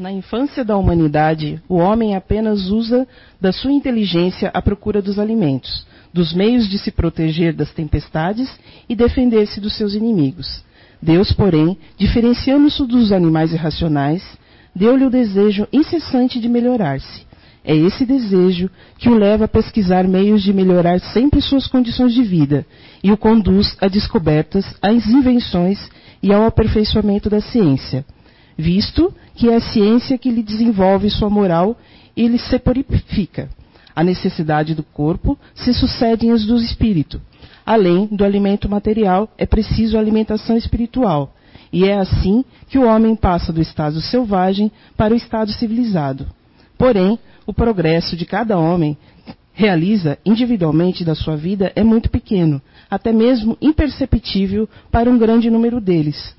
Na infância da humanidade, o homem apenas usa da sua inteligência à procura dos alimentos, dos meios de se proteger das tempestades e defender-se dos seus inimigos. Deus, porém, diferenciando-se dos animais irracionais, deu-lhe o desejo incessante de melhorar-se. É esse desejo que o leva a pesquisar meios de melhorar sempre suas condições de vida e o conduz a descobertas, às invenções e ao aperfeiçoamento da ciência, visto que é a ciência que lhe desenvolve sua moral e lhe se purifica. A necessidade do corpo se sucedem as do espírito. Além do alimento material, é preciso alimentação espiritual. E é assim que o homem passa do estado selvagem para o estado civilizado. Porém, o progresso de cada homem realiza individualmente da sua vida é muito pequeno, até mesmo imperceptível para um grande número deles.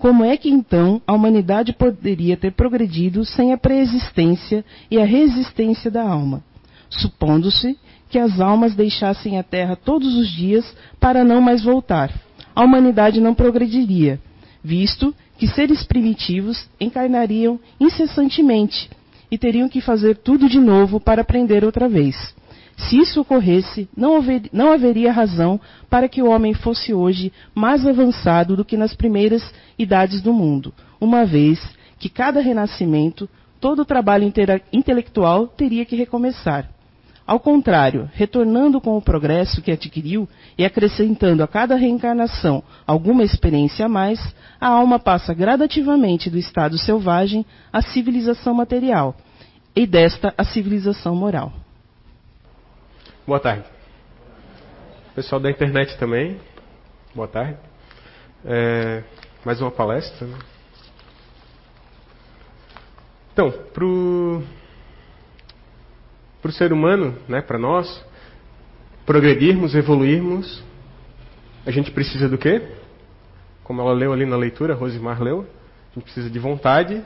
Como é que então a humanidade poderia ter progredido sem a preexistência e a resistência da alma? Supondo-se que as almas deixassem a Terra todos os dias para não mais voltar. A humanidade não progrediria, visto que seres primitivos encarnariam incessantemente e teriam que fazer tudo de novo para aprender outra vez. Se isso ocorresse, não, haver, não, haveria razão para que o homem fosse hoje mais avançado do que nas primeiras idades do mundo, uma vez que cada renascimento, todo o trabalho intelectual teria que recomeçar. Ao contrário, retornando com o progresso que adquiriu e acrescentando a cada reencarnação alguma experiência a mais, a alma passa gradativamente do estado selvagem à civilização material e desta à civilização moral. Boa tarde. Pessoal da internet também, boa tarde. É, mais uma palestra. Né? Então, para o ser humano, né, para nós, progredirmos, evoluirmos, a gente precisa do quê? Como ela leu ali na leitura, Rosimar leu, a gente precisa de vontade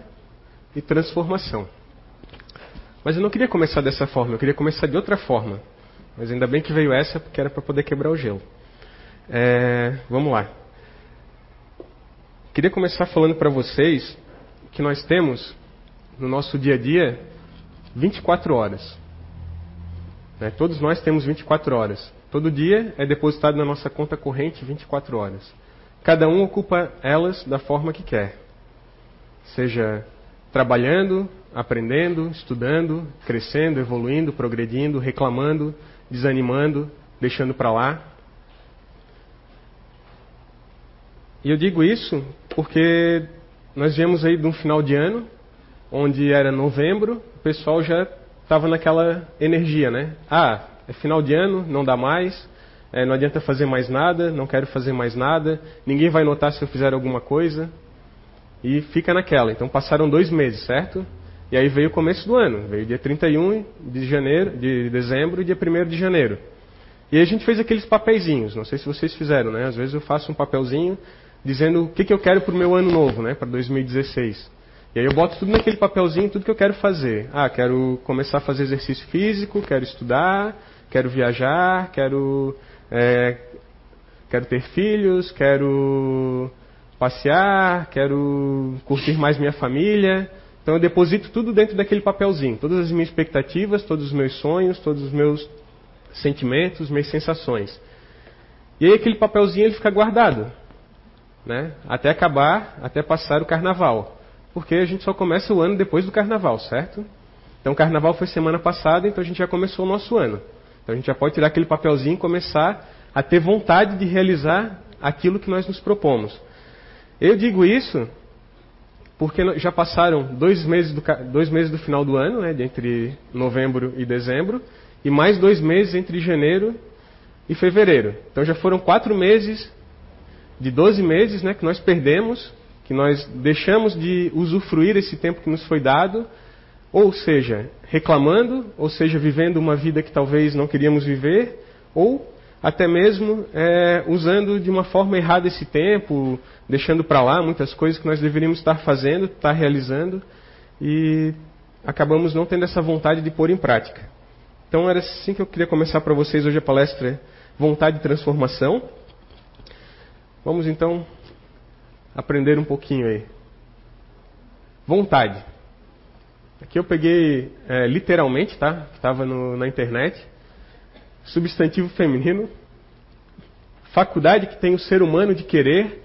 e transformação. Mas eu não queria começar dessa forma, eu queria começar de outra forma. Mas ainda bem que veio essa, porque era para poder quebrar o gelo. É, vamos lá. Queria começar falando para vocês que nós temos no nosso dia a dia 24 horas. Né? Todos nós temos 24 horas. Todo dia é depositado na nossa conta corrente 24 horas. Cada um ocupa elas da forma que quer. Seja trabalhando, aprendendo, estudando, crescendo, evoluindo, progredindo, reclamando, desanimando, deixando para lá. E eu digo isso porque nós viemos aí de um final de ano, onde era novembro, o pessoal já estava naquela energia, né? Ah, é final de ano, não dá mais, é, não adianta fazer mais nada, não quero fazer mais nada, ninguém vai notar se eu fizer alguma coisa. E fica naquela. Então passaram dois meses, certo? E aí veio o começo do ano, veio dia 31 de janeiro, de dezembro e dia 1 de janeiro. E a gente fez aqueles papeizinhos, não sei se vocês fizeram, né? Às vezes eu faço um papelzinho dizendo o que, que eu quero para o meu ano novo, né? Para 2016. E aí eu boto tudo naquele papelzinho, tudo que eu quero fazer. Ah, quero começar a fazer exercício físico, quero estudar, quero viajar, quero, é, quero ter filhos, quero passear, quero curtir mais minha família. Então eu deposito tudo dentro daquele papelzinho, todas as minhas expectativas, todos os meus sonhos, todos os meus sentimentos, minhas sensações. E aí aquele papelzinho ele fica guardado, né? Até acabar, até passar o carnaval porque a gente só começa o ano depois do carnaval, certo? Então o carnaval foi semana passada, então a gente já começou o nosso ano. Então a gente já pode tirar aquele papelzinho e começar a ter vontade de realizar aquilo que nós nos propomos. Eu digo isso porque já passaram dois meses do, dois meses do final do ano, né, entre novembro e dezembro, e mais dois meses entre janeiro e fevereiro. Então já foram quatro meses de 12 meses né, que nós perdemos que nós deixamos de usufruir esse tempo que nos foi dado, ou seja, reclamando, ou seja, vivendo uma vida que talvez não queríamos viver, ou até mesmo é, usando de uma forma errada esse tempo, deixando para lá muitas coisas que nós deveríamos estar fazendo, estar realizando, e acabamos não tendo essa vontade de pôr em prática. Então era assim que eu queria começar para vocês hoje a palestra Vontade de Transformação. Vamos então aprender um pouquinho aí. Vontade. Aqui eu peguei é, literalmente, tá? Estava na internet. Substantivo feminino. Faculdade que tem o ser humano de querer,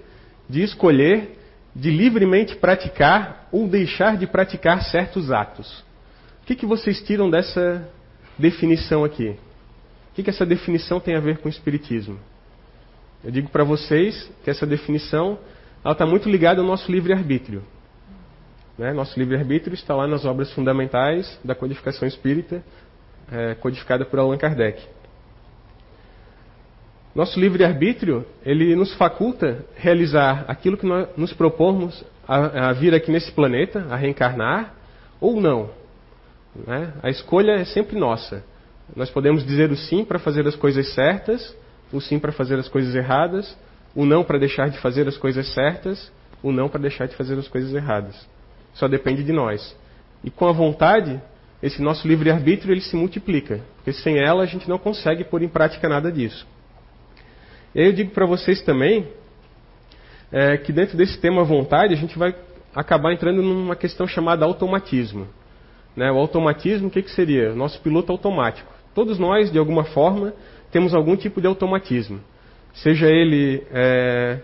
de escolher, de livremente praticar ou deixar de praticar certos atos. O que, que vocês tiram dessa definição aqui? O que, que essa definição tem a ver com o Espiritismo? Eu digo para vocês que essa definição está muito ligada ao nosso livre-arbítrio. Né? Nosso livre-arbítrio está lá nas obras fundamentais da codificação espírita, é, codificada por Allan Kardec. Nosso livre-arbítrio, ele nos faculta realizar aquilo que nós nos propomos a, a vir aqui nesse planeta, a reencarnar, ou não. Né? A escolha é sempre nossa. Nós podemos dizer o sim para fazer as coisas certas, o sim para fazer as coisas erradas, o não para deixar de fazer as coisas certas, o não para deixar de fazer as coisas erradas. Só depende de nós. E com a vontade, esse nosso livre-arbítrio ele se multiplica, porque sem ela a gente não consegue pôr em prática nada disso. E aí eu digo para vocês também é, que dentro desse tema vontade a gente vai acabar entrando numa questão chamada automatismo. Né? O automatismo, o que, que seria? Nosso piloto automático. Todos nós, de alguma forma, temos algum tipo de automatismo. Seja ele é,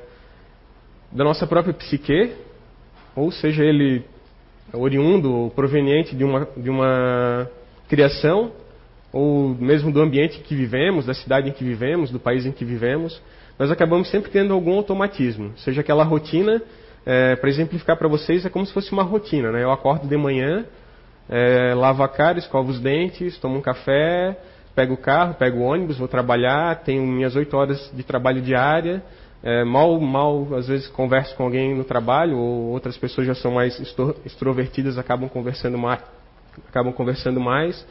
da nossa própria psique, ou seja ele oriundo ou proveniente de uma, de uma criação, ou mesmo do ambiente que vivemos, da cidade em que vivemos, do país em que vivemos, nós acabamos sempre tendo algum automatismo. Seja aquela rotina, é, para exemplificar para vocês, é como se fosse uma rotina. Né? Eu acordo de manhã, é, lavo a cara, escovo os dentes, tomo um café, pego o carro, pego o ônibus, vou trabalhar, tenho minhas oito horas de trabalho diária, é, mal, mal, às vezes converso com alguém no trabalho, ou outras pessoas já são mais extrovertidas, acabam conversando mais, acabam conversando mais.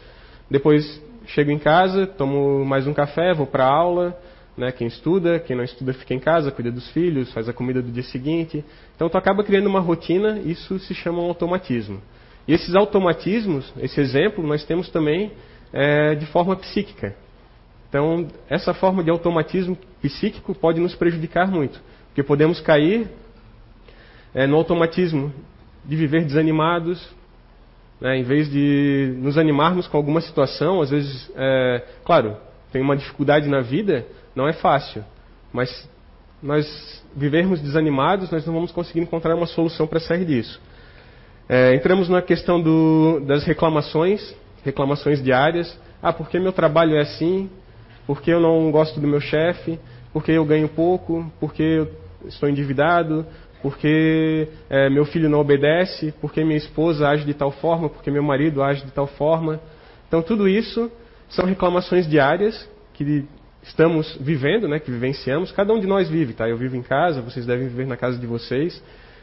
Depois chego em casa, tomo mais um café, vou para aula, né, quem estuda, quem não estuda fica em casa, cuida dos filhos, faz a comida do dia seguinte. Então tu acaba criando uma rotina, isso se chama um automatismo. E esses automatismos, esse exemplo, nós temos também é, de forma psíquica. Então, essa forma de automatismo psíquico pode nos prejudicar muito, porque podemos cair é, no automatismo de viver desanimados, né, em vez de nos animarmos com alguma situação, às vezes, é, claro, tem uma dificuldade na vida, não é fácil, mas nós vivermos desanimados, nós não vamos conseguir encontrar uma solução para sair disso. É, entramos na questão do, das reclamações, reclamações diárias. Ah, porque meu trabalho é assim? Porque eu não gosto do meu chefe? Porque eu ganho pouco? Porque eu estou endividado? Porque é, meu filho não obedece? Porque minha esposa age de tal forma? Porque meu marido age de tal forma? Então, tudo isso são reclamações diárias que estamos vivendo, né, que vivenciamos. Cada um de nós vive, tá? Eu vivo em casa, vocês devem viver na casa de vocês.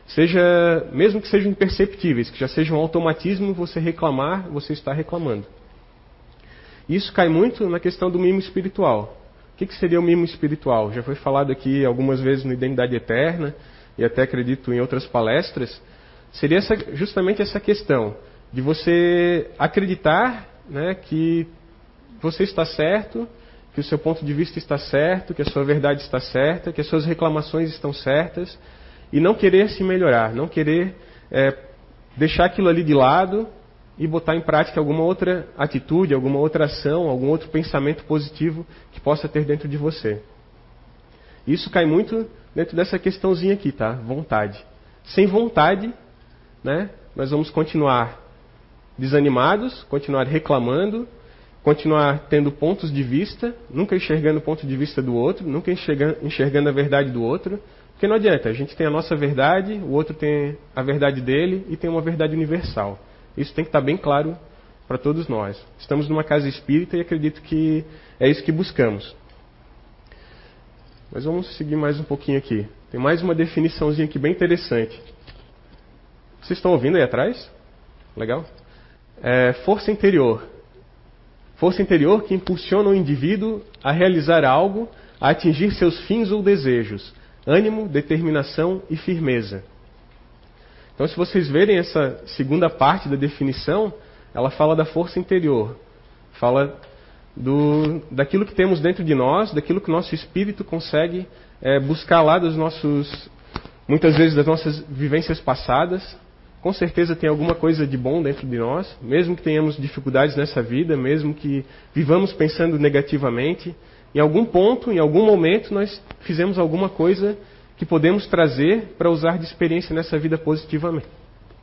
Seja, mesmo que sejam imperceptíveis, que já seja um automatismo você reclamar, você está reclamando. Isso cai muito na questão do mimo espiritual. O que, que seria o mimo espiritual? Já foi falado aqui algumas vezes no Identidade Eterna, e até acredito em outras palestras. Seria essa, justamente essa questão de você acreditar né, que você está certo, que o seu ponto de vista está certo, que a sua verdade está certa, que as suas reclamações estão certas, e não querer se melhorar, não querer é, deixar aquilo ali de lado e botar em prática alguma outra atitude, alguma outra ação, algum outro pensamento positivo que possa ter dentro de você. Isso cai muito dentro dessa questãozinha aqui, tá? Vontade. Sem vontade, né, nós vamos continuar desanimados, continuar reclamando, continuar tendo pontos de vista, nunca enxergando o ponto de vista do outro, nunca enxergando, enxergando a verdade do outro, porque não adianta, a gente tem a nossa verdade, o outro tem a verdade dele e tem uma verdade universal. Isso tem que estar bem claro para todos nós. Estamos numa casa espírita e acredito que é isso que buscamos. Mas vamos seguir mais um pouquinho aqui. Tem mais uma definiçãozinha aqui bem interessante. Vocês estão ouvindo aí atrás? Legal? É, força interior. Força interior que impulsiona o indivíduo a realizar algo, a atingir seus fins ou desejos, ânimo, determinação e firmeza. Então, se vocês verem essa segunda parte da definição, ela fala da força interior, fala do, daquilo que temos dentro de nós, daquilo que o nosso espírito consegue é, buscar lá dos nossos, muitas vezes das nossas vivências passadas, com certeza tem alguma coisa de bom dentro de nós, mesmo que tenhamos dificuldades nessa vida, mesmo que vivamos pensando negativamente, em algum ponto, em algum momento, nós fizemos alguma coisa que podemos trazer para usar de experiência nessa vida positivamente.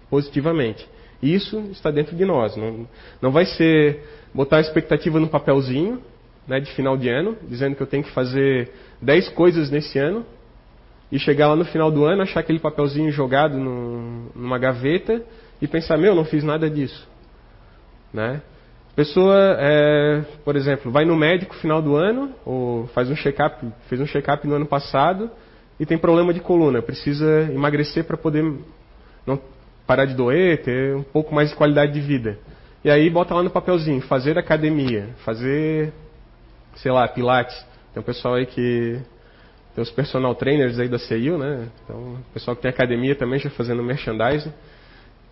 positivamente. Isso está dentro de nós. Não, não vai ser botar a expectativa no papelzinho né, de final de ano, dizendo que eu tenho que fazer 10 coisas nesse ano, e chegar lá no final do ano, achar aquele papelzinho jogado no, numa gaveta e pensar, meu, não fiz nada disso. Né? Pessoa, é, por exemplo, vai no médico final do ano, ou faz um check-up, fez um check-up no ano passado e tem problema de coluna, precisa emagrecer para poder não parar de doer, ter um pouco mais de qualidade de vida. E aí bota lá no papelzinho, fazer academia, fazer, sei lá, pilates. Tem um pessoal aí que tem os personal trainers aí da CIU, né? Então, o pessoal que tem academia também já fazendo merchandising.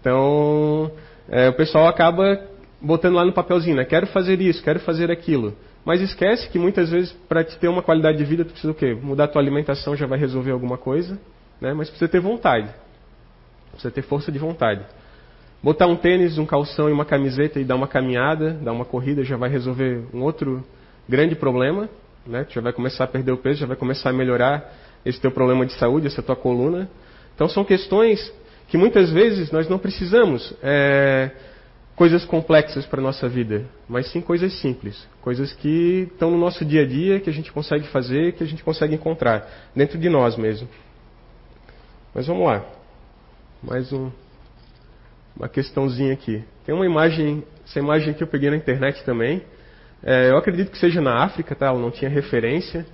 Então, é, o pessoal acaba botando lá no papelzinho, né? Quero fazer isso, quero fazer aquilo. Mas esquece que muitas vezes para te ter uma qualidade de vida, tu precisa o quê? Mudar a tua alimentação já vai resolver alguma coisa, né? Mas precisa ter vontade. Precisa ter força de vontade. Botar um tênis, um calção e uma camiseta e dar uma caminhada, dar uma corrida já vai resolver um outro grande problema, né? Tu já vai começar a perder o peso, já vai começar a melhorar esse teu problema de saúde, essa tua coluna. Então são questões que muitas vezes nós não precisamos é, coisas complexas para a nossa vida, mas sim coisas simples, coisas que estão no nosso dia a dia, que a gente consegue fazer, que a gente consegue encontrar dentro de nós mesmo. Mas vamos lá, mais um, uma questãozinha aqui. Tem uma imagem, essa imagem que eu peguei na internet também. É, eu acredito que seja na África, tá? Eu não tinha referência.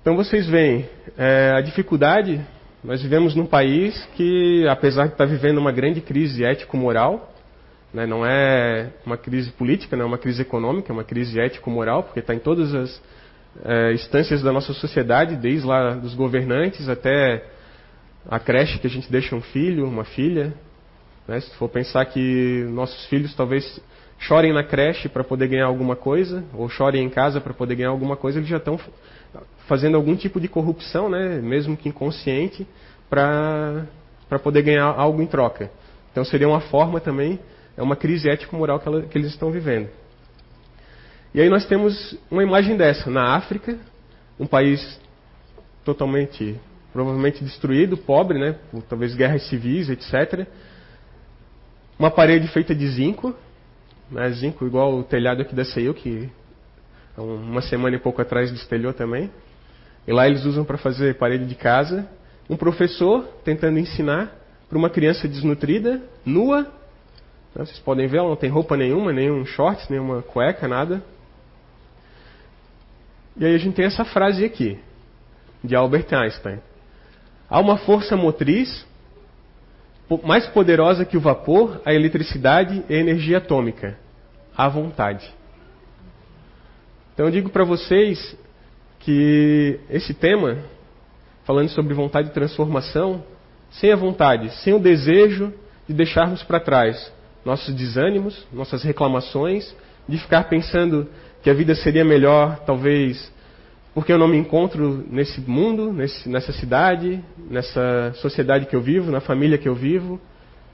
Então vocês veem é, a dificuldade. Nós vivemos num país que, apesar de estar vivendo uma grande crise ético-moral, né, não é uma crise política, não é uma crise econômica, é uma crise ético-moral, porque está em todas as é, instâncias da nossa sociedade, desde lá dos governantes até a creche que a gente deixa um filho, uma filha. Né, se for pensar que nossos filhos talvez chorem na creche para poder ganhar alguma coisa, ou chorem em casa para poder ganhar alguma coisa, eles já estão fazendo algum tipo de corrupção, né, mesmo que inconsciente, para poder ganhar algo em troca. Então seria uma forma também, é uma crise ético-moral que, que eles estão vivendo. E aí nós temos uma imagem dessa na África, um país totalmente, provavelmente destruído, pobre, né, por talvez guerras civis, etc. Uma parede feita de zinco, né, zinco, igual o telhado aqui da CEU, que uma semana e pouco atrás destelhou também. E lá eles usam para fazer parede de casa. Um professor tentando ensinar para uma criança desnutrida, nua. Né, vocês podem ver, ela não tem roupa nenhuma, nenhum shorts, nenhuma cueca, nada. E aí a gente tem essa frase aqui, de Albert Einstein. Há uma força motriz mais poderosa que o vapor, a eletricidade e a energia atômica, a vontade. Então eu digo para vocês que esse tema, falando sobre vontade de transformação, sem a vontade, sem o desejo de deixarmos para trás nossos desânimos, nossas reclamações, de ficar pensando que a vida seria melhor, talvez porque eu não me encontro nesse mundo, nesse, nessa cidade, nessa sociedade que eu vivo, na família que eu vivo.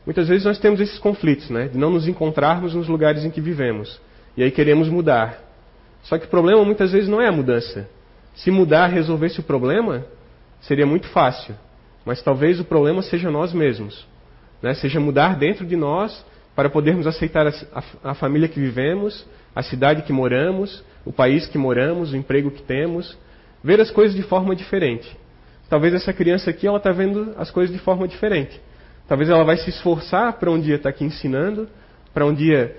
Muitas vezes nós temos esses conflitos, né? De não nos encontrarmos nos lugares em que vivemos. E aí queremos mudar. Só que o problema muitas vezes não é a mudança. Se mudar resolvesse o problema, seria muito fácil. Mas talvez o problema seja nós mesmos. Né? Seja mudar dentro de nós para podermos aceitar a, a, a família que vivemos, a cidade que moramos, o país que moramos, o emprego que temos, ver as coisas de forma diferente. Talvez essa criança aqui ela está vendo as coisas de forma diferente. Talvez ela vai se esforçar para um dia estar tá aqui ensinando, para um dia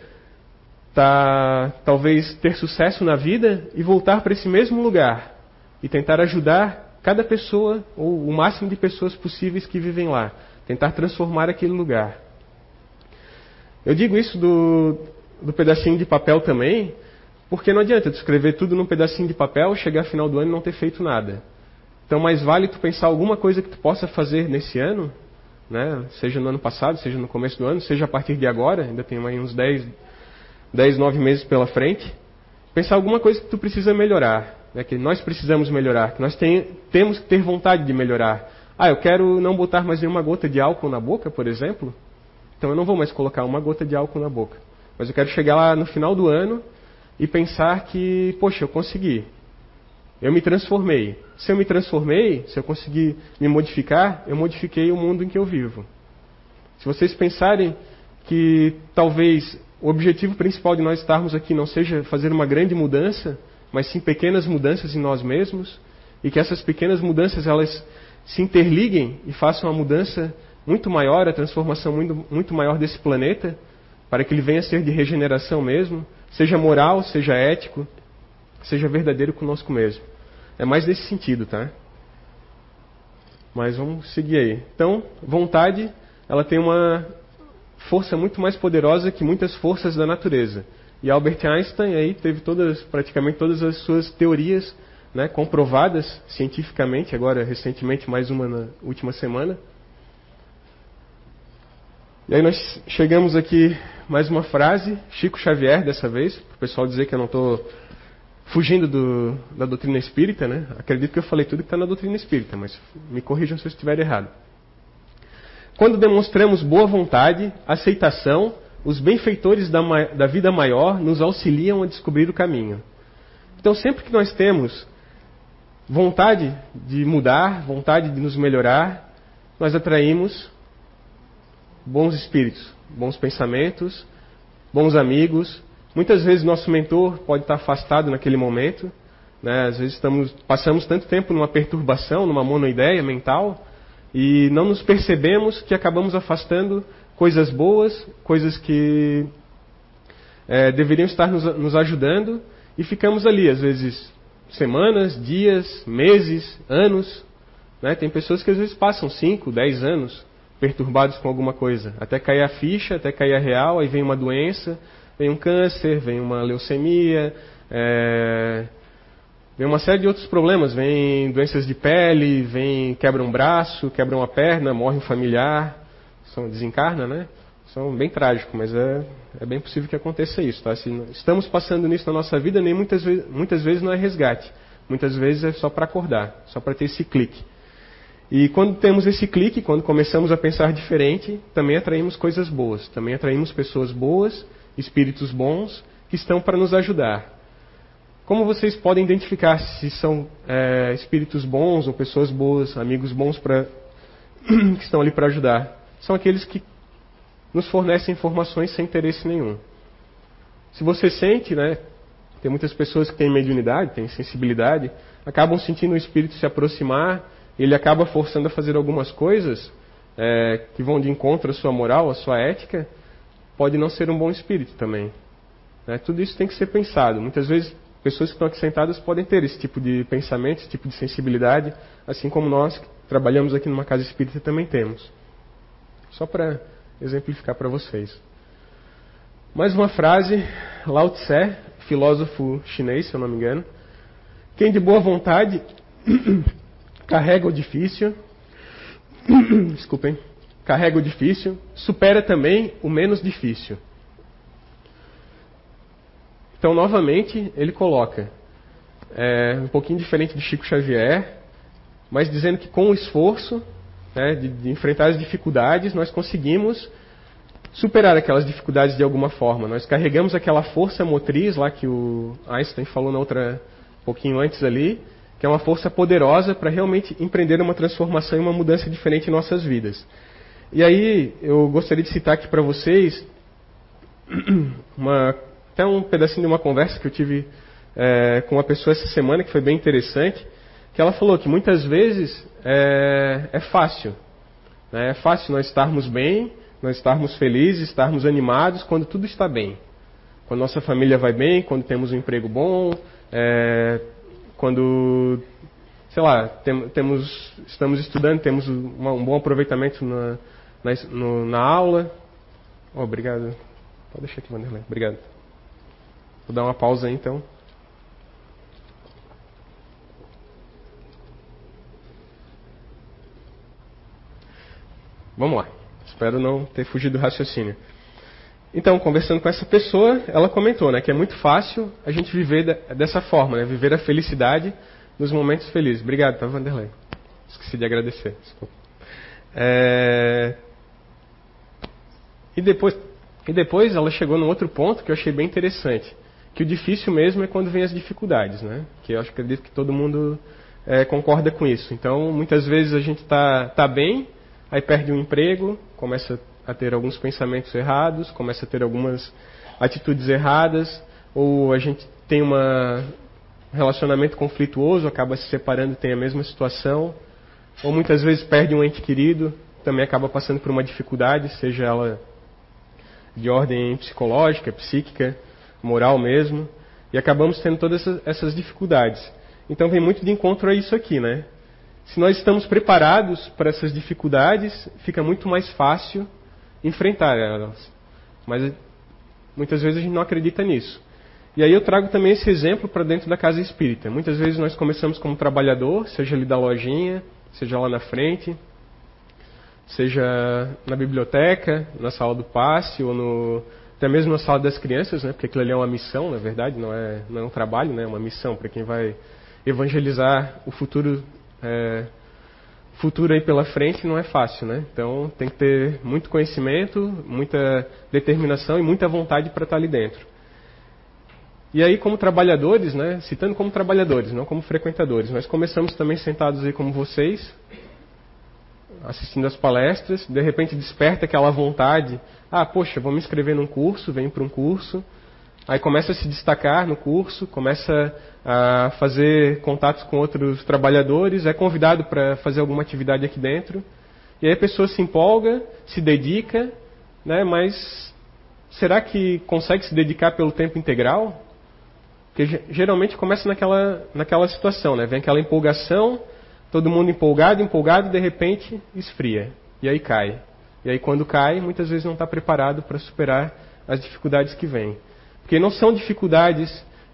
tá, talvez ter sucesso na vida e voltar para esse mesmo lugar e tentar ajudar cada pessoa ou o máximo de pessoas possíveis que vivem lá, tentar transformar aquele lugar. Eu digo isso do, do pedacinho de papel também, porque não adianta tu escrever tudo num pedacinho de papel, chegar ao final do ano e não ter feito nada. Então, mais vale tu pensar alguma coisa que tu possa fazer nesse ano, né? seja no ano passado, seja no começo do ano, seja a partir de agora, ainda tem aí uns 10, 10 9 meses pela frente. Pensar alguma coisa que tu precisa melhorar, né? que nós precisamos melhorar, que nós tem, temos que ter vontade de melhorar. Ah, eu quero não botar mais nenhuma gota de álcool na boca, por exemplo. Então eu não vou mais colocar uma gota de álcool na boca. Mas eu quero chegar lá no final do ano e pensar que, poxa, eu consegui. Eu me transformei. Se eu me transformei, se eu conseguir me modificar, eu modifiquei o mundo em que eu vivo. Se vocês pensarem que talvez o objetivo principal de nós estarmos aqui não seja fazer uma grande mudança, mas sim pequenas mudanças em nós mesmos, e que essas pequenas mudanças elas se interliguem e façam uma mudança muito maior, a transformação muito, muito maior desse planeta, para que ele venha a ser de regeneração mesmo, seja moral, seja ético, seja verdadeiro conosco mesmo. É mais nesse sentido, tá? Mas vamos seguir aí. Então, vontade, ela tem uma força muito mais poderosa que muitas forças da natureza. E Albert Einstein aí teve todas, praticamente todas as suas teorias né, comprovadas cientificamente, agora recentemente mais uma na última semana. E aí nós chegamos aqui mais uma frase, Chico Xavier dessa vez, para o pessoal dizer que eu não estou fugindo do, da doutrina espírita, né? Acredito que eu falei tudo que está na doutrina espírita, mas me corrijam se eu estiver errado. Quando demonstramos boa vontade, aceitação, os benfeitores da, da vida maior nos auxiliam a descobrir o caminho. Então, sempre que nós temos vontade de mudar, vontade de nos melhorar, nós atraímos bons espíritos, bons pensamentos, bons amigos. Muitas vezes nosso mentor pode estar afastado naquele momento. Né? Às vezes estamos, passamos tanto tempo numa perturbação, numa monoideia mental, e não nos percebemos que acabamos afastando coisas boas, coisas que é, deveriam estar nos, nos ajudando, e ficamos ali, às vezes, semanas, dias, meses, anos. Né? Tem pessoas que às vezes passam 5, 10 anos perturbados com alguma coisa, até cair a ficha, até cair a real, aí vem uma doença, vem um câncer, vem uma leucemia, é, Vem uma série de outros problemas, vem doenças de pele, vem quebra um braço, quebra uma perna, morre um familiar, são, desencarna, né? São bem trágicos, mas é, é bem possível que aconteça isso, tá? Se estamos passando nisso na nossa vida, nem muitas, muitas vezes não é resgate. Muitas vezes é só para acordar, só para ter esse clique. E quando temos esse clique, quando começamos a pensar diferente, também atraímos coisas boas, também atraímos pessoas boas, espíritos bons, que estão para nos ajudar. Como vocês podem identificar se são é, espíritos bons ou pessoas boas, amigos bons pra, que estão ali para ajudar? São aqueles que nos fornecem informações sem interesse nenhum. Se você sente, né, tem muitas pessoas que têm mediunidade, têm sensibilidade, acabam sentindo o espírito se aproximar, ele acaba forçando a fazer algumas coisas é, que vão de encontro à sua moral, à sua ética, pode não ser um bom espírito também. Né? Tudo isso tem que ser pensado. Muitas vezes pessoas que estão aqui sentadas podem ter esse tipo de pensamento, esse tipo de sensibilidade, assim como nós que trabalhamos aqui numa casa espírita também temos. Só para exemplificar para vocês. Mais uma frase, Lao Tse, filósofo chinês, se eu não me engano. Quem de boa vontade carrega o difícil, desculpem, carrega o difícil, supera também o menos difícil. Então, novamente, ele coloca, é, um pouquinho diferente de Chico Xavier, mas dizendo que com o esforço né, de, de, enfrentar as dificuldades, nós conseguimos superar aquelas dificuldades de alguma forma. Nós carregamos aquela força motriz lá que o Einstein falou na outra, um pouquinho antes ali, que é uma força poderosa para realmente empreender uma transformação e uma mudança diferente em nossas vidas. E aí, eu gostaria de citar aqui para vocês uma até um pedacinho de uma conversa que eu tive é, com uma pessoa essa semana que foi bem interessante, que ela falou que muitas vezes é, é fácil. Né? É fácil nós estarmos bem, nós estarmos felizes, estarmos animados quando tudo está bem. Quando nossa família vai bem, quando temos um emprego bom, é, quando, sei lá, tem, temos, estamos estudando, temos uma, um bom aproveitamento na, na, no, na aula. Oh, obrigado. Pode deixar aqui, Vanderlei. Obrigado. Vou dar uma pausa aí então. Vamos lá. Espero não ter fugido do raciocínio. Então, conversando com essa pessoa, ela comentou né, que é muito fácil a gente viver dessa forma, né, viver a felicidade nos momentos felizes. Obrigado, tá, Vanderlei? Esqueci de agradecer. Desculpa. É... E depois, e depois ela chegou num outro ponto que eu achei bem interessante, que o difícil mesmo é quando vem as dificuldades, né? Que eu acredito que todo mundo é, concorda com isso. Então, muitas vezes a gente está tá bem, aí perde um emprego, começa a ter alguns pensamentos errados, começa a ter algumas atitudes erradas, ou a gente tem um relacionamento conflituoso, acaba se separando, tem a mesma situação, ou muitas vezes perde um ente querido, também acaba passando por uma dificuldade, seja ela de ordem psicológica, psíquica, moral mesmo, e acabamos tendo todas essas dificuldades. Então vem muito de encontro a isso aqui, né? Se nós estamos preparados para essas dificuldades, fica muito mais fácil enfrentar elas. Mas muitas vezes a gente não acredita nisso. E aí eu trago também esse exemplo para dentro da casa espírita. Muitas vezes nós começamos como trabalhador, seja ali da lojinha, seja lá na frente, seja na biblioteca, na sala do passe ou no, até mesmo na sala das crianças, né? Porque aquilo ali é uma missão, na verdade, não é, não é um trabalho, né? É uma missão para quem vai evangelizar o futuro é, futuro aí pela frente não é fácil, né? Então tem que ter muito conhecimento, muita determinação e muita vontade para estar ali dentro. E aí, como trabalhadores, né? Citando como trabalhadores, não como frequentadores, nós começamos também sentados aí como vocês, assistindo as palestras, de repente desperta aquela vontade, ah, poxa, vou me inscrever num curso, venho para um curso, aí começa a se destacar no curso, começa a fazer contatos com outros trabalhadores, é convidado para fazer alguma atividade aqui dentro, e aí a pessoa se empolga, se dedica, né, mas será que consegue se dedicar pelo tempo integral? Porque geralmente começa naquela, naquela situação, né? Vem aquela empolgação, todo mundo empolgado, empolgado, de repente esfria. E aí cai. E aí quando cai, muitas vezes não está preparado para superar as dificuldades que vêm. Porque não são dificuldades,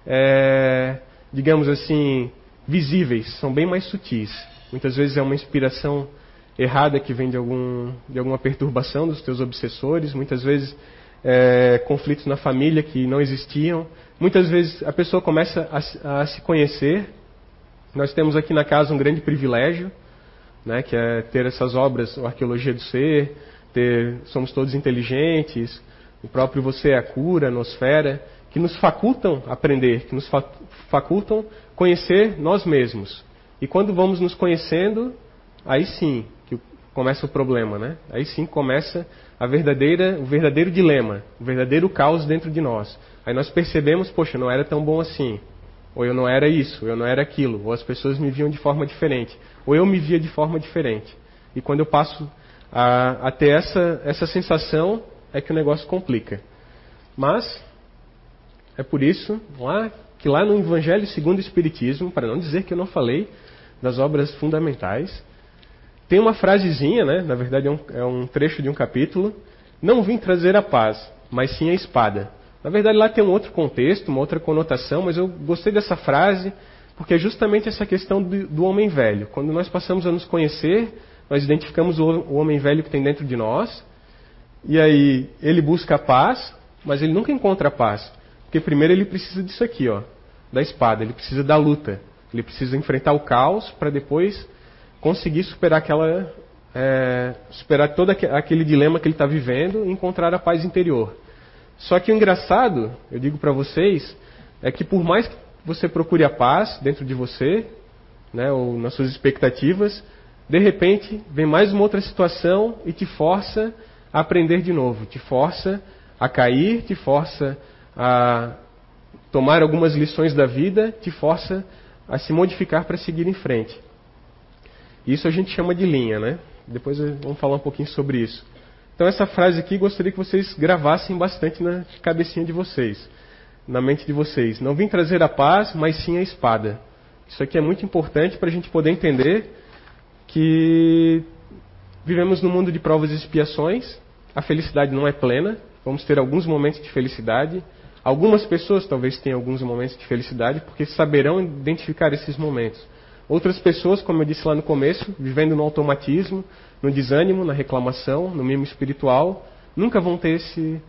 é, digamos assim, visíveis, são bem mais sutis. Muitas vezes é uma inspiração errada que vem de, algum, de alguma perturbação dos teus obsessores, muitas vezes é, conflitos na família que não existiam. Muitas vezes a pessoa começa a, a, se conhecer. Nós temos aqui na casa um grande privilégio, né, que é ter essas obras, Arqueologia do Ser, ter, somos todos inteligentes, o próprio Você é a Cura, a Nosfera, que nos facultam aprender, que nos facultam conhecer nós mesmos. E quando vamos nos conhecendo, aí sim que começa o problema, né? Aí sim começa a verdadeira, o verdadeiro dilema, o verdadeiro caos dentro de nós. Aí nós percebemos, poxa, não era tão bom assim. Ou eu não era isso, ou eu não era aquilo, ou as pessoas me viam de forma diferente, ou eu me via de forma diferente. E quando eu passo a, a ter essa, essa sensação, é que o negócio complica. Mas, é por isso lá, que lá no Evangelho segundo o Espiritismo, para não dizer que eu não falei das obras fundamentais, tem uma frasezinha, né? na verdade é um, é um trecho de um capítulo. Não vim trazer a paz, mas sim a espada. Na verdade, lá tem um outro contexto, uma outra conotação, mas eu gostei dessa frase porque é justamente essa questão do, do homem velho. Quando nós passamos a nos conhecer, nós identificamos o, o, homem velho que tem dentro de nós, e aí ele busca a paz, mas ele nunca encontra a paz. Porque primeiro ele precisa disso aqui, ó, da espada, ele precisa da luta, ele precisa enfrentar o caos para depois conseguir superar aquela é, superar todo aquele dilema que ele está vivendo e encontrar a paz interior. Só que o engraçado, eu digo para vocês, é que por mais que você procure a paz dentro de você, né, ou nas suas expectativas, de repente vem mais uma outra situação e te força a aprender de novo, te força a cair, te força a tomar algumas lições da vida, te força a se modificar para seguir em frente. Isso a gente chama de linha, né? Depois vamos falar um pouquinho sobre isso. Então essa frase aqui gostaria que vocês gravassem bastante na cabecinha de vocês, na mente de vocês. Não vim trazer a paz, mas sim a espada. Isso aqui é muito importante para a gente poder entender que vivemos num mundo de provas e expiações. A felicidade não é plena. Vamos ter alguns momentos de felicidade. Algumas pessoas talvez tenham alguns momentos de felicidade porque saberão identificar esses momentos. Outras pessoas, como eu disse lá no começo, vivendo no automatismo, no desânimo, na reclamação, no mimo espiritual, nunca vão ter esse,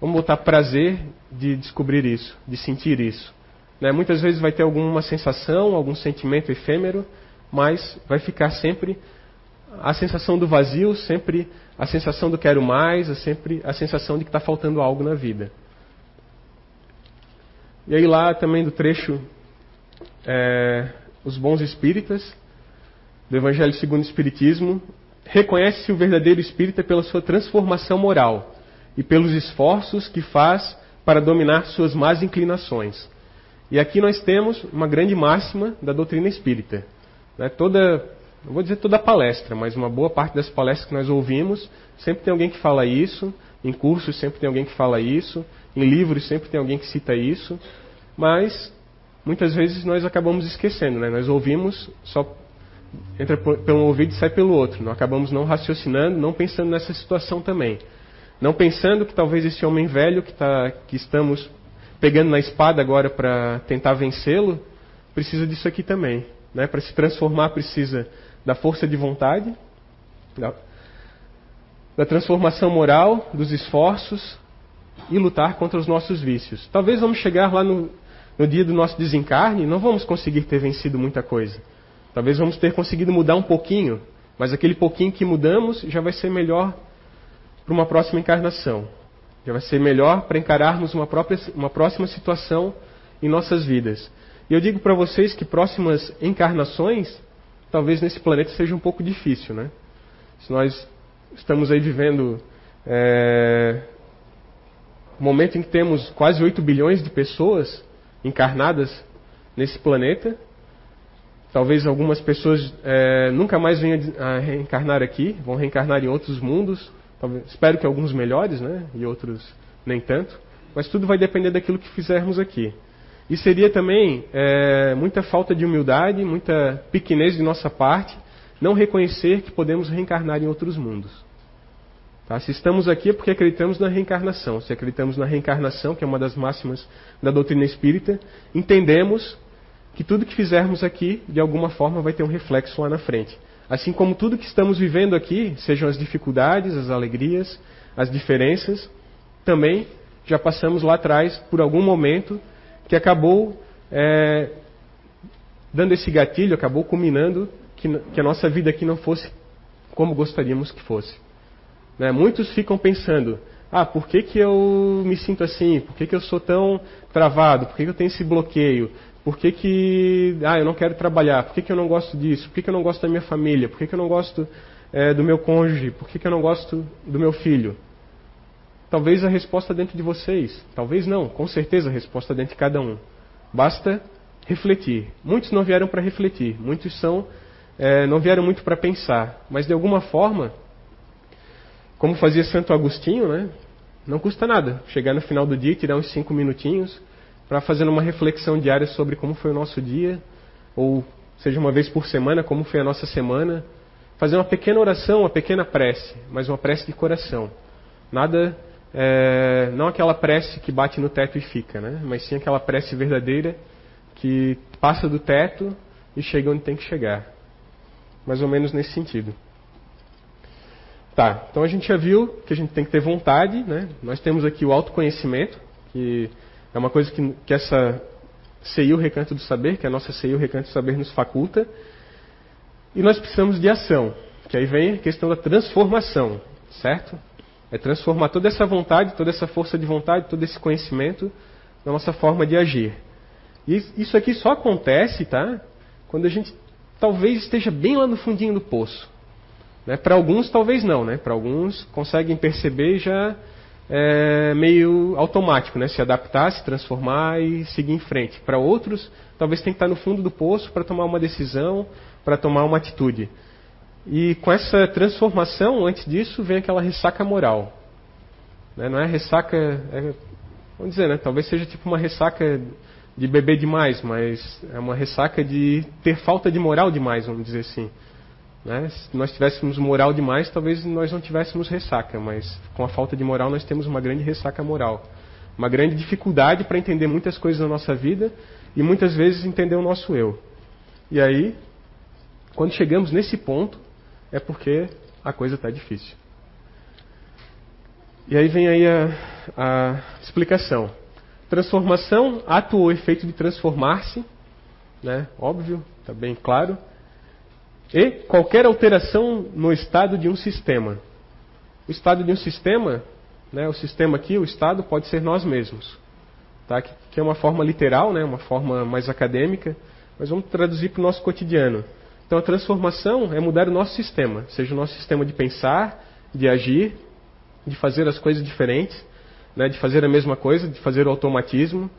vamos botar, prazer de descobrir isso, de sentir isso. Né? Muitas vezes vai ter alguma sensação, algum sentimento efêmero, mas vai ficar sempre a sensação do vazio, sempre a sensação do quero mais, é sempre a sensação de que está faltando algo na vida. E aí lá também do trecho é, Os Bons Espíritas, do Evangelho segundo o Espiritismo, reconhece-se o verdadeiro espírita pela sua transformação moral e pelos esforços que faz para dominar suas más inclinações. E aqui nós temos uma grande máxima da doutrina espírita. Né? Toda, não vou dizer toda a palestra, mas uma boa parte das palestras que nós ouvimos, sempre tem alguém que fala isso, em cursos sempre tem alguém que fala isso, em livros sempre tem alguém que cita isso, mas muitas vezes nós acabamos esquecendo, né? Nós ouvimos, só entra pelo ouvido e sai pelo outro. Nós acabamos não raciocinando, não pensando nessa situação também. Não pensando que talvez esse homem velho que, tá, que estamos pegando na espada agora para tentar vencê-lo, precisa disso aqui também. Né? Para se transformar, precisa da força de vontade, da, da transformação moral, dos esforços e lutar contra os nossos vícios. Talvez vamos chegar lá no, no dia do nosso desencarne não vamos conseguir ter vencido muita coisa. Talvez vamos ter conseguido mudar um pouquinho, mas aquele pouquinho que mudamos já vai ser melhor para uma próxima encarnação. Já vai ser melhor para encararmos uma, própria, uma próxima situação em nossas vidas. E eu digo para vocês que próximas encarnações, talvez nesse planeta seja um pouco difícil, né? Se nós estamos aí vivendo é, um momento em que temos quase 8 bilhões de pessoas encarnadas nesse planeta, Talvez algumas pessoas é, nunca mais venham a reencarnar aqui, vão reencarnar em outros mundos. Talvez, espero que alguns melhores, né? E outros nem tanto. Mas tudo vai depender daquilo que fizermos aqui. E seria também é, muita falta de humildade, muita pequenez de nossa parte, não reconhecer que podemos reencarnar em outros mundos. Tá? Se estamos aqui é porque acreditamos na reencarnação. Se acreditamos na reencarnação, que é uma das máximas da doutrina espírita, entendemos que tudo que fizermos aqui, de alguma forma, vai ter um reflexo lá na frente. Assim como tudo que estamos vivendo aqui, sejam as dificuldades, as alegrias, as diferenças, também já passamos lá atrás por algum momento que acabou é, dando esse gatilho, acabou culminando que, que, a nossa vida aqui não fosse como gostaríamos que fosse. Né? Muitos ficam pensando: ah, por que, que eu me sinto assim? Por que, que eu sou tão travado? Por que, que eu tenho esse bloqueio? Por que, que ah, eu não quero trabalhar? Por que, que eu não gosto disso? Por que, que eu não gosto da minha família? Por que, que eu não gosto é, do meu cônjuge? Por que, que eu não gosto do meu filho? Talvez a resposta dentro de vocês. Talvez não. Com certeza a resposta dentro de cada um. Basta refletir. Muitos não vieram para refletir. Muitos são é, não vieram muito para pensar. Mas de alguma forma, como fazia Santo Agostinho, né? Não custa nada chegar no final do dia tirar uns cinco minutinhos para fazer uma reflexão diária sobre como foi o nosso dia, ou seja, uma vez por semana, como foi a nossa semana. Fazer uma pequena oração, uma pequena prece, mas uma prece de coração. Nada, é, não aquela prece que bate no teto e fica, né? mas sim aquela prece verdadeira que passa do teto e chega onde tem que chegar. Mais ou menos nesse sentido. Tá, então a gente já viu que a gente tem que ter vontade, né? Nós temos aqui o autoconhecimento, que é uma coisa que, que essa CI, o Recanto do Saber, que a nossa CI, o Recanto do Saber, nos faculta. E nós precisamos de ação, que aí vem a questão da transformação, certo? É transformar toda essa vontade, toda essa força de vontade, todo esse conhecimento na nossa forma de agir. E isso aqui só acontece, tá? Quando a gente talvez esteja bem lá no fundinho do poço. Né? Para alguns, talvez não, né? Para alguns conseguem perceber já é, meio automático, né? Se adaptar, se transformar e seguir em frente. Para outros, talvez tenha que estar no fundo do poço para tomar uma decisão, para tomar uma atitude. E com essa transformação, antes disso, vem aquela ressaca moral. Né? Não é ressaca, é, vamos dizer, né? Talvez seja tipo uma ressaca de beber demais, mas é uma ressaca de ter falta de moral demais, vamos dizer assim. Né? Se nós tivéssemos moral demais, talvez nós não tivéssemos ressaca, mas com a falta de moral nós temos uma grande ressaca moral. Uma grande dificuldade para entender muitas coisas na nossa vida e muitas vezes entender o nosso eu. E aí, quando chegamos nesse ponto, é porque a coisa está difícil. E aí vem aí a, a explicação. Transformação, ato ou efeito de transformar-se, né? óbvio, está bem claro E qualquer alteração no estado de um sistema. O estado de um sistema, né, o sistema aqui, o estado, pode ser nós mesmos. Tá? Que, que é uma forma literal, né, uma forma mais acadêmica, mas vamos traduzir para o nosso cotidiano. Então a transformação é mudar o nosso sistema, seja o nosso sistema de pensar, de agir, de fazer as coisas diferentes, né, de fazer a mesma coisa, de fazer o automatismo.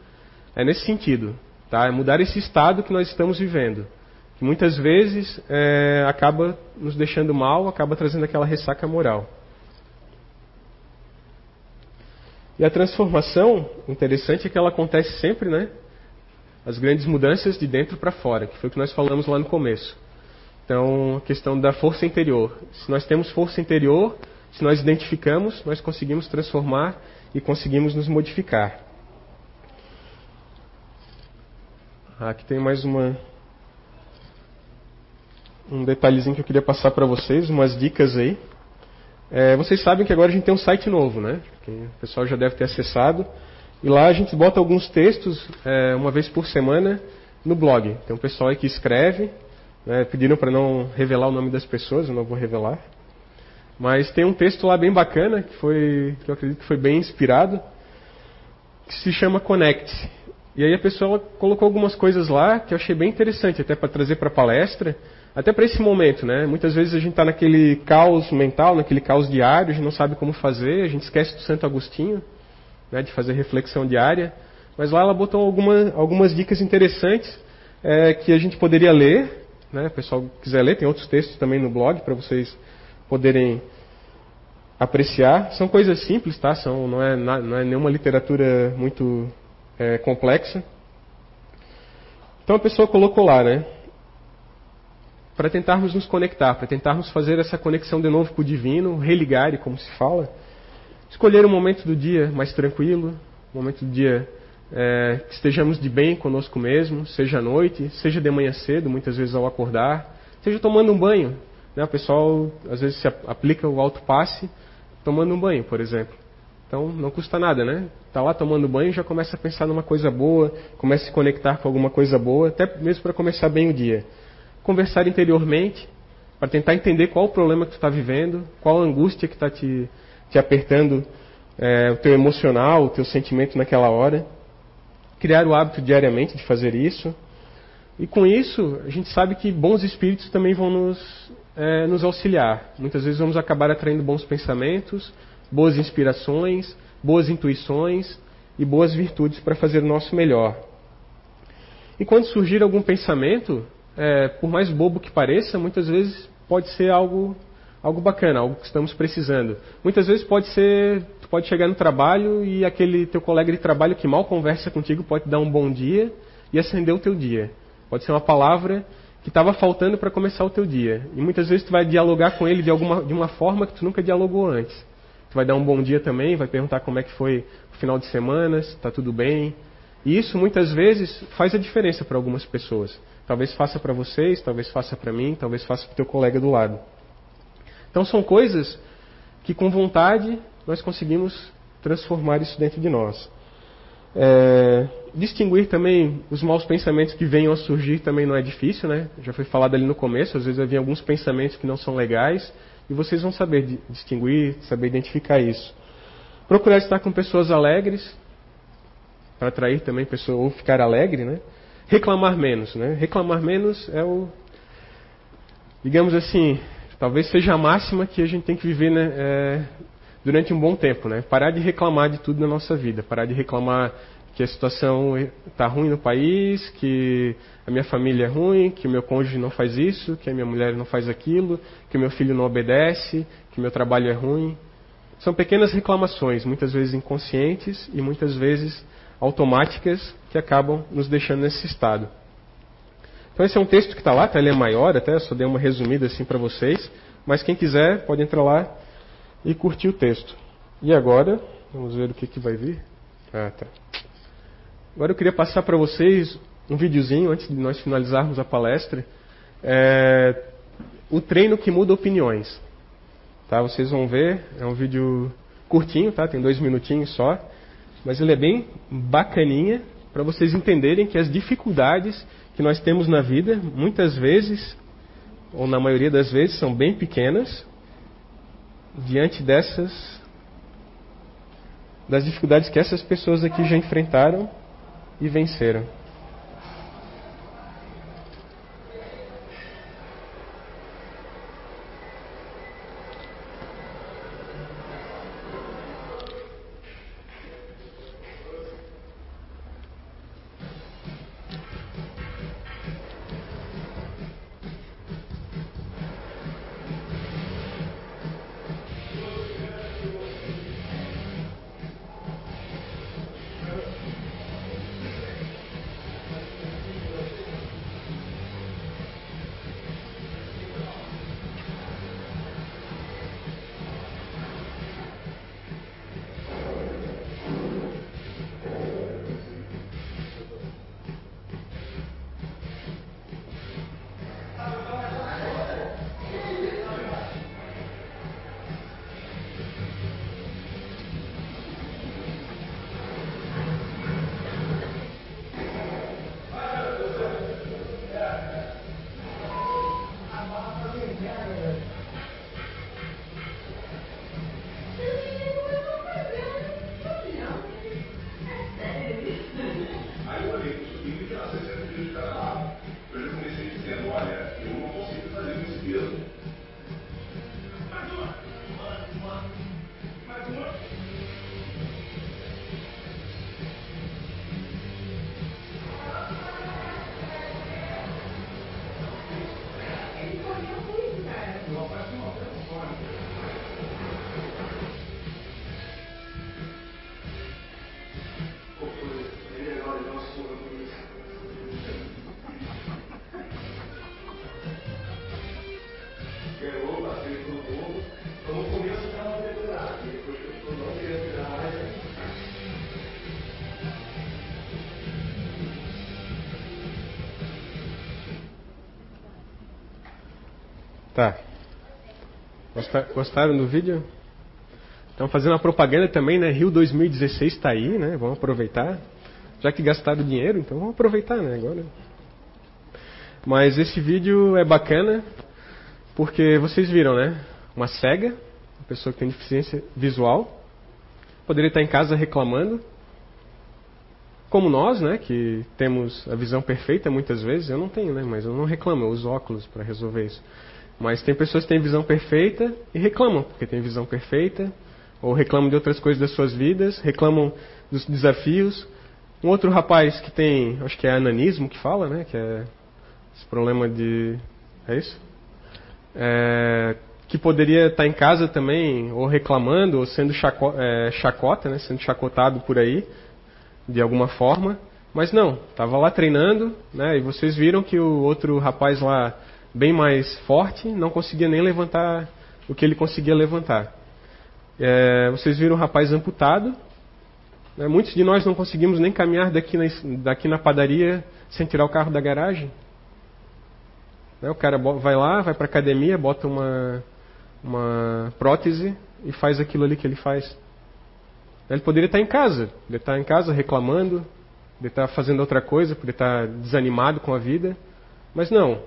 É nesse sentido. Tá? É mudar esse estado que nós estamos vivendo. Que muitas vezes é, acaba nos deixando mal, acaba trazendo aquela ressaca moral. E a transformação, interessante é que ela acontece sempre, né? As grandes mudanças de dentro para fora, que foi o que nós falamos lá no começo. Então, a questão da força interior. Se nós temos força interior, se nós identificamos, nós conseguimos transformar e conseguimos nos modificar. Aqui tem mais uma um detalhezinho que eu queria passar para vocês, umas dicas aí. É, vocês sabem que agora a gente tem um site novo, né? Que o pessoal já deve ter acessado. E lá a gente bota alguns textos é, uma vez por semana no blog. Tem um pessoal aí que escreve. Né? Pediram para não revelar o nome das pessoas, eu não vou revelar. Mas tem um texto lá bem bacana, que, foi, que eu acredito que foi bem inspirado, que se chama Connect. E aí a pessoa colocou algumas coisas lá que eu achei bem interessante, até para trazer para a palestra. Até para esse momento, né? Muitas vezes a gente está naquele caos mental, naquele caos diário, a gente não sabe como fazer, a gente esquece do Santo Agostinho, né, de fazer reflexão diária. Mas lá ela botou alguma, algumas dicas interessantes é, que a gente poderia ler. Né? O pessoal quiser ler, tem outros textos também no blog para vocês poderem apreciar. São coisas simples, tá? São, não, é, não é nenhuma literatura muito é, complexa. Então a pessoa colocou lá, né? para tentarmos nos conectar, para tentarmos fazer essa conexão de novo com o divino, religar, como se fala. Escolher um momento do dia mais tranquilo, um momento do dia é, que estejamos de bem conosco mesmo, seja à noite, seja de manhã cedo, muitas vezes ao acordar, seja tomando um banho. Né? O pessoal às vezes se aplica o alto passe tomando um banho, por exemplo. Então não custa nada, né? Tá lá tomando banho já começa a pensar numa coisa boa, começa a se conectar com alguma coisa boa, até mesmo para começar bem o dia conversar interiormente para tentar entender qual o problema que tu está vivendo, qual a angústia que está te, te apertando é, o teu emocional, o teu sentimento naquela hora. Criar o hábito diariamente de fazer isso. E com isso, a gente sabe que bons espíritos também vão nos, é, nos auxiliar. Muitas vezes vamos acabar atraindo bons pensamentos, boas inspirações, boas intuições e boas virtudes para fazer o nosso melhor. E quando surgir algum pensamento, é, por mais bobo que pareça, muitas vezes pode ser algo, algo bacana, algo que estamos precisando. Muitas vezes pode ser, pode chegar no trabalho e aquele teu colega de trabalho que mal conversa contigo pode dar um bom dia e acender o teu dia. Pode ser uma palavra que estava faltando para começar o teu dia. E muitas vezes tu vai dialogar com ele de, alguma, de uma forma que tu nunca dialogou antes. Tu vai dar um bom dia também, vai perguntar como é que foi o final de semana, se está tudo bem. E isso muitas vezes faz a diferença para algumas pessoas. Talvez faça para vocês, talvez faça para mim, talvez faça para o teu colega do lado. Então são coisas que com vontade nós conseguimos transformar isso dentro de nós. É, distinguir também os maus pensamentos que venham a surgir também não é difícil, né? Já foi falado ali no começo, às vezes havia alguns pensamentos que não são legais e vocês vão saber distinguir, saber identificar isso. Procurar estar com pessoas alegres para atrair também pessoas ou ficar alegre, né? reclamar menos. Né? Reclamar menos é o, digamos assim, talvez seja a máxima que a gente tem que viver né, é, durante um bom tempo. Né? Parar de reclamar de tudo na nossa vida, parar de reclamar que a situação está ruim no país, que a minha família é ruim, que o meu cônjuge não faz isso, que a minha mulher não faz aquilo, que o meu filho não obedece, que o meu trabalho é ruim. São pequenas reclamações, muitas vezes inconscientes e muitas vezes automáticas que acabam nos deixando nesse estado. Então esse é um texto que está lá, tá? ele é maior, até só dei uma resumida assim para vocês, mas quem quiser pode entrar lá e curtir o texto. E agora, vamos ver o que, que vai vir. Ah, tá. Agora eu queria passar para vocês um videozinho antes de nós finalizarmos a palestra. É, o treino que muda opiniões. Tá? Vocês vão ver, é um vídeo curtinho, tá? Tem dois minutinhos só mas ele é bem bacaninha para vocês entenderem que as dificuldades que nós temos na vida, muitas vezes, ou na maioria das vezes, são bem pequenas diante dessas das dificuldades que essas pessoas aqui já enfrentaram e venceram. Tá. Gostaram do vídeo? Estão fazendo uma propaganda também, né? Rio 2016 está aí, né? Vamos aproveitar. Já que gastaram dinheiro, então vamos aproveitar, né? Agora. Mas esse vídeo é bacana porque vocês viram, né? Uma cega, uma pessoa que tem deficiência visual, poderia estar em casa reclamando, como nós, né? Que temos a visão perfeita muitas vezes. Eu não tenho, né? Mas eu não reclamo, eu uso óculos para resolver isso. Mas tem pessoas que têm visão perfeita e reclamam porque tem visão perfeita, ou reclamam de outras coisas das suas vidas, reclamam dos desafios. Um outro rapaz que tem, acho que é ananismo que fala, né? Que é esse problema de. É isso? É, que poderia estar em casa também, ou reclamando, ou sendo chaco, é, chacota, né? Sendo chacotado por aí, de alguma forma. Mas não, estava lá treinando, né? E vocês viram que o outro rapaz lá bem mais forte, não conseguia nem levantar o que ele conseguia levantar. É, vocês viram um rapaz amputado. Né? Muitos de nós não conseguimos nem caminhar daqui na, daqui na padaria sem tirar o carro da garagem. Né? O cara vai lá, vai para a academia, bota uma, uma prótese e faz aquilo ali que ele faz. Ele poderia estar em casa, poderia estar em casa reclamando, poderia estar fazendo outra coisa, poderia estar desanimado com a vida, mas não.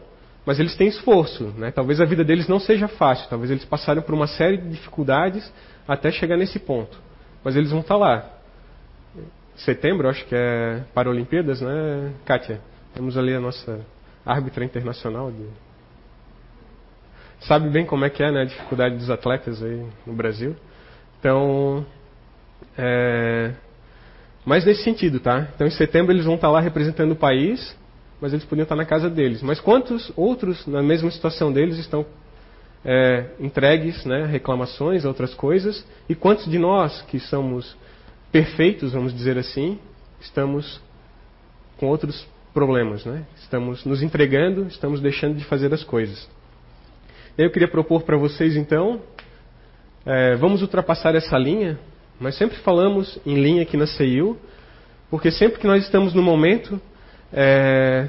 Mas eles têm esforço, né? Talvez a vida deles não seja fácil, talvez eles passaram por uma série de dificuldades até chegar nesse ponto. Mas eles vão estar lá. Setembro, acho que é Paralimpíadas, né, Kátia? Temos ali a nossa árbitra internacional. De... Sabe bem como é que é né, a dificuldade dos atletas aí no Brasil. Então, é... mas nesse sentido, tá? Então em setembro eles vão estar lá representando o país mas eles podiam estar na casa deles. Mas quantos outros, na mesma situação deles, estão é, entregues, né, reclamações, outras coisas? E quantos de nós, que somos perfeitos, vamos dizer assim, estamos com outros problemas, né? Estamos nos entregando, estamos deixando de fazer as coisas. Eu queria propor para vocês, então, é, vamos ultrapassar essa linha. Nós sempre falamos em linha aqui na CEIU, porque sempre que nós estamos no momento é,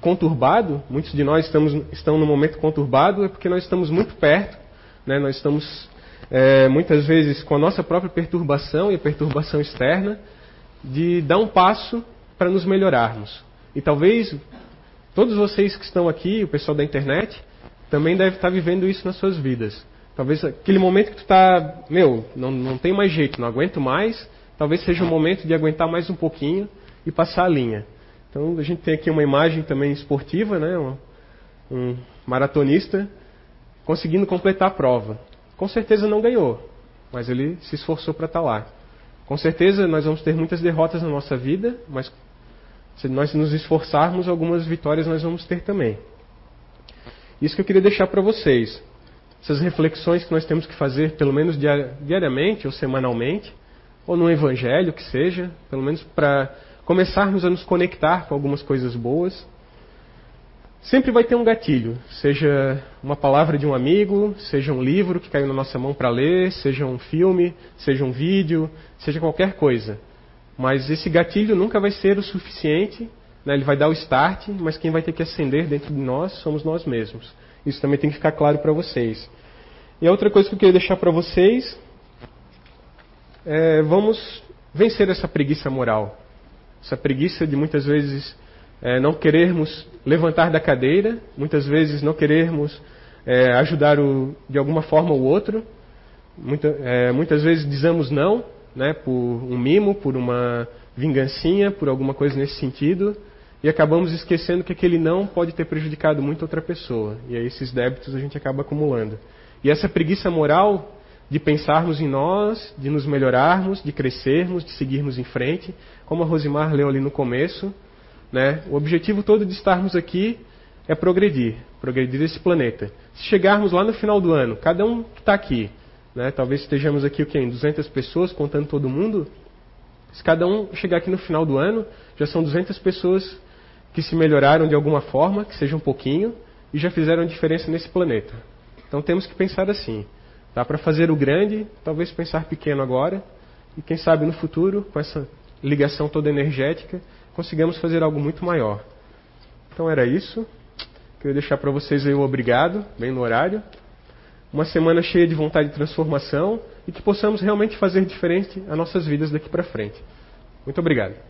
conturbado, muitos de nós estamos, estão no momento conturbado, é porque nós estamos muito perto, né? nós estamos é, muitas vezes com a nossa própria perturbação e a perturbação externa, de dar um passo para nos melhorarmos. E talvez todos vocês que estão aqui, o pessoal da internet, também deve estar vivendo isso nas suas vidas. Talvez aquele momento que tu está, meu, não, não tem mais jeito, não aguento mais, talvez seja o momento de aguentar mais um pouquinho e passar a linha. Então a gente tem aqui uma imagem também esportiva, né? Um, um maratonista conseguindo completar a prova. Com certeza não ganhou, mas ele se esforçou para estar tá lá. Com certeza nós vamos ter muitas derrotas na nossa vida, mas se nós nos esforçarmos, algumas vitórias nós vamos ter também. Isso que eu queria deixar para vocês. Essas reflexões que nós temos que fazer, pelo menos diariamente ou semanalmente, ou no evangelho que seja, pelo menos para começarmos a nos conectar com algumas coisas boas. Sempre vai ter um gatilho, seja uma palavra de um amigo, seja um livro que caiu na nossa mão para ler, seja um filme, seja um vídeo, seja qualquer coisa. Mas esse gatilho nunca vai ser o suficiente, né? ele vai dar o start, mas quem vai ter que acender dentro de nós somos nós mesmos. Isso também tem que ficar claro para vocês. E a outra coisa que eu queria deixar para vocês é, vamos vencer essa preguiça moral. Essa preguiça de muitas vezes é, não querermos levantar da cadeira, muitas vezes não querermos é, ajudar o, de alguma forma o outro. Muita, é, muitas vezes dizemos não, né, por um mimo, por uma vingancinha, por alguma coisa nesse sentido, e acabamos esquecendo que aquele não pode ter prejudicado muito outra pessoa. E aí esses débitos a gente acaba acumulando. E essa preguiça moral de pensarmos em nós, de nos melhorarmos, de crescermos, de seguirmos em frente, como a Rosimar leu ali no começo. Né? O objetivo todo de estarmos aqui é progredir, progredir esse planeta. Se chegarmos lá no final do ano, cada um que está aqui, né? talvez estejamos aqui o quê? em 200 pessoas, contando todo mundo, se cada um chegar aqui no final do ano, já são 200 pessoas que se melhoraram de alguma forma, que seja um pouquinho, e já fizeram diferença nesse planeta. Então temos que pensar assim. Dá para fazer o grande, talvez pensar pequeno agora, e quem sabe no futuro, com essa ligação toda energética, consigamos fazer algo muito maior. Então era isso. Queria deixar para vocês aí o obrigado, bem no horário. Uma semana cheia de vontade de transformação e que possamos realmente fazer diferente as nossas vidas daqui para frente. Muito obrigado.